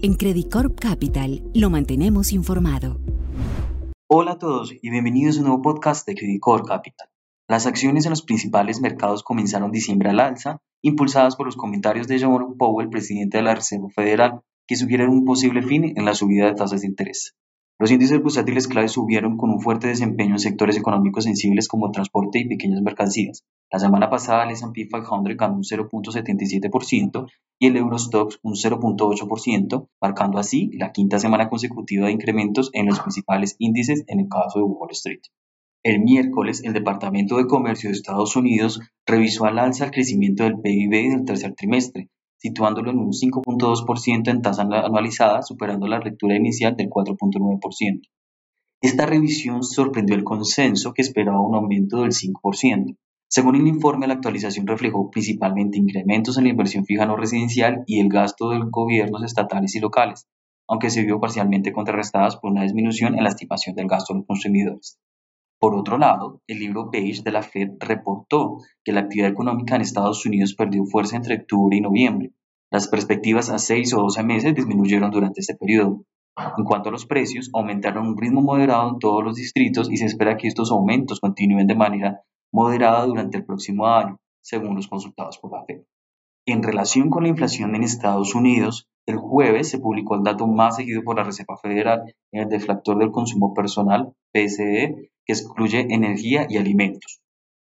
En Credit Corp Capital lo mantenemos informado. Hola a todos y bienvenidos a un nuevo podcast de Credit Corp Capital. Las acciones en los principales mercados comenzaron diciembre al alza, impulsadas por los comentarios de Jerome Powell, presidente de la Reserva Federal, que sugieren un posible fin en la subida de tasas de interés. Los índices bursátiles clave subieron con un fuerte desempeño en sectores económicos sensibles como transporte y pequeñas mercancías. La semana pasada el S&P 500 ganó un 0.77% y el Eurostox un 0.8%, marcando así la quinta semana consecutiva de incrementos en los principales índices en el caso de Wall Street. El miércoles, el Departamento de Comercio de Estados Unidos revisó al alza el crecimiento del PIB del tercer trimestre, situándolo en un 5.2% en tasa anualizada, superando la lectura inicial del 4.9%. Esta revisión sorprendió el consenso que esperaba un aumento del 5%. Según el informe, la actualización reflejó principalmente incrementos en la inversión fija no residencial y el gasto de gobiernos estatales y locales, aunque se vio parcialmente contrarrestadas por una disminución en la estimación del gasto de los consumidores. Por otro lado, el libro beige de la Fed reportó que la actividad económica en Estados Unidos perdió fuerza entre octubre y noviembre. Las perspectivas a 6 o 12 meses disminuyeron durante este periodo. En cuanto a los precios, aumentaron un ritmo moderado en todos los distritos y se espera que estos aumentos continúen de manera moderada durante el próximo año, según los consultados por la Fed. En relación con la inflación en Estados Unidos, el jueves se publicó el dato más seguido por la Reserva Federal, el deflactor del consumo personal, PCE, que excluye energía y alimentos.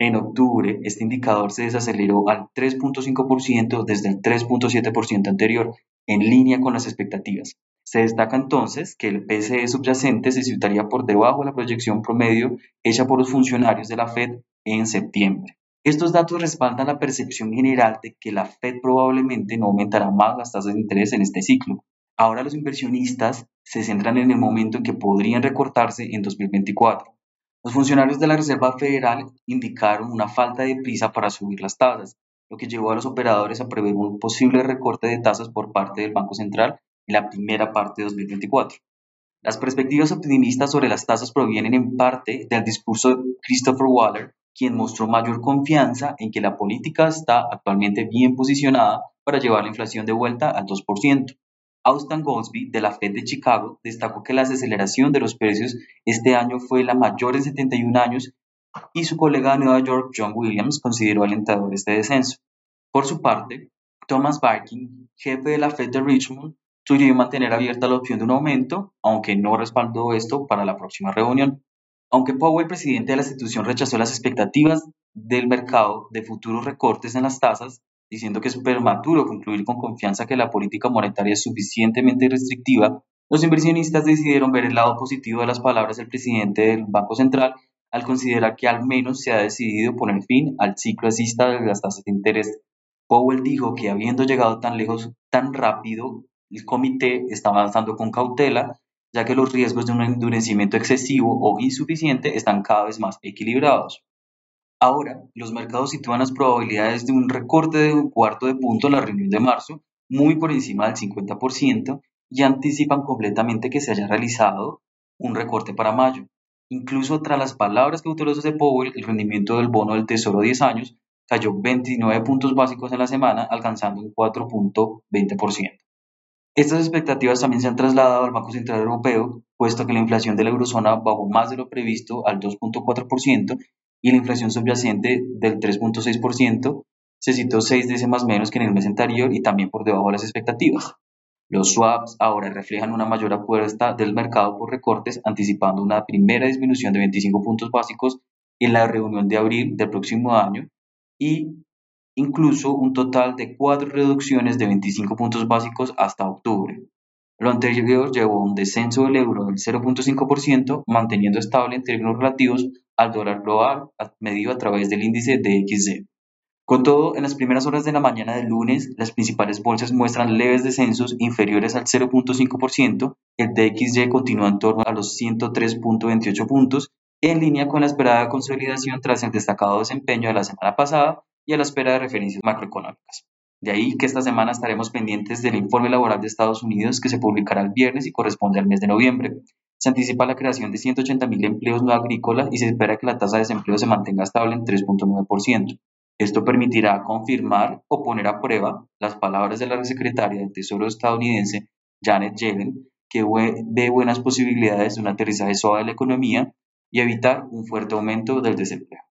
En octubre, este indicador se desaceleró al 3.5% desde el 3.7% anterior, en línea con las expectativas. Se destaca entonces que el PCE subyacente se situaría por debajo de la proyección promedio hecha por los funcionarios de la Fed en septiembre. Estos datos respaldan la percepción general de que la Fed probablemente no aumentará más las tasas de interés en este ciclo. Ahora los inversionistas se centran en el momento en que podrían recortarse en 2024. Los funcionarios de la Reserva Federal indicaron una falta de prisa para subir las tasas, lo que llevó a los operadores a prever un posible recorte de tasas por parte del Banco Central en la primera parte de 2024. Las perspectivas optimistas sobre las tasas provienen en parte del discurso de Christopher Waller, quien mostró mayor confianza en que la política está actualmente bien posicionada para llevar la inflación de vuelta al 2%. Austin Goldsby, de la Fed de Chicago, destacó que la desaceleración de los precios este año fue la mayor en 71 años y su colega de Nueva York, John Williams, consideró alentador este descenso. Por su parte, Thomas Barkin, jefe de la Fed de Richmond, sugirió mantener abierta la opción de un aumento, aunque no respaldó esto para la próxima reunión. Aunque Powell, presidente de la institución, rechazó las expectativas del mercado de futuros recortes en las tasas, diciendo que es prematuro concluir con confianza que la política monetaria es suficientemente restrictiva, los inversionistas decidieron ver el lado positivo de las palabras del presidente del Banco Central al considerar que al menos se ha decidido poner fin al ciclo asista de las tasas de interés. Powell dijo que habiendo llegado tan lejos tan rápido, el comité está avanzando con cautela, ya que los riesgos de un endurecimiento excesivo o insuficiente están cada vez más equilibrados. Ahora, los mercados sitúan las probabilidades de un recorte de un cuarto de punto en la reunión de marzo, muy por encima del 50%, y anticipan completamente que se haya realizado un recorte para mayo. Incluso tras las palabras cautelosas de Powell, el rendimiento del bono del Tesoro 10 años cayó 29 puntos básicos en la semana, alcanzando un 4.20%. Estas expectativas también se han trasladado al Banco Central Europeo, puesto que la inflación de la eurozona bajó más de lo previsto al 2.4% y la inflación subyacente del 3.6% se citó seis décimas menos que en el mes anterior y también por debajo de las expectativas. Los swaps ahora reflejan una mayor apuesta del mercado por recortes, anticipando una primera disminución de 25 puntos básicos en la reunión de abril del próximo año y incluso un total de cuatro reducciones de 25 puntos básicos hasta octubre. Lo anterior llevó a un descenso del euro del 0.5%, manteniendo estable en términos relativos al dólar global medido a través del índice DXY. Con todo, en las primeras horas de la mañana del lunes, las principales bolsas muestran leves descensos inferiores al 0.5%, el DXY continúa en torno a los 103.28 puntos, en línea con la esperada consolidación tras el destacado desempeño de la semana pasada y a la espera de referencias macroeconómicas. De ahí que esta semana estaremos pendientes del informe laboral de Estados Unidos que se publicará el viernes y corresponde al mes de noviembre. Se anticipa la creación de 180.000 empleos no agrícolas y se espera que la tasa de desempleo se mantenga estable en 3.9%. Esto permitirá confirmar o poner a prueba las palabras de la secretaria del Tesoro estadounidense Janet Yellen, que ve buenas posibilidades de un aterrizaje suave de la economía y evitar un fuerte aumento del desempleo.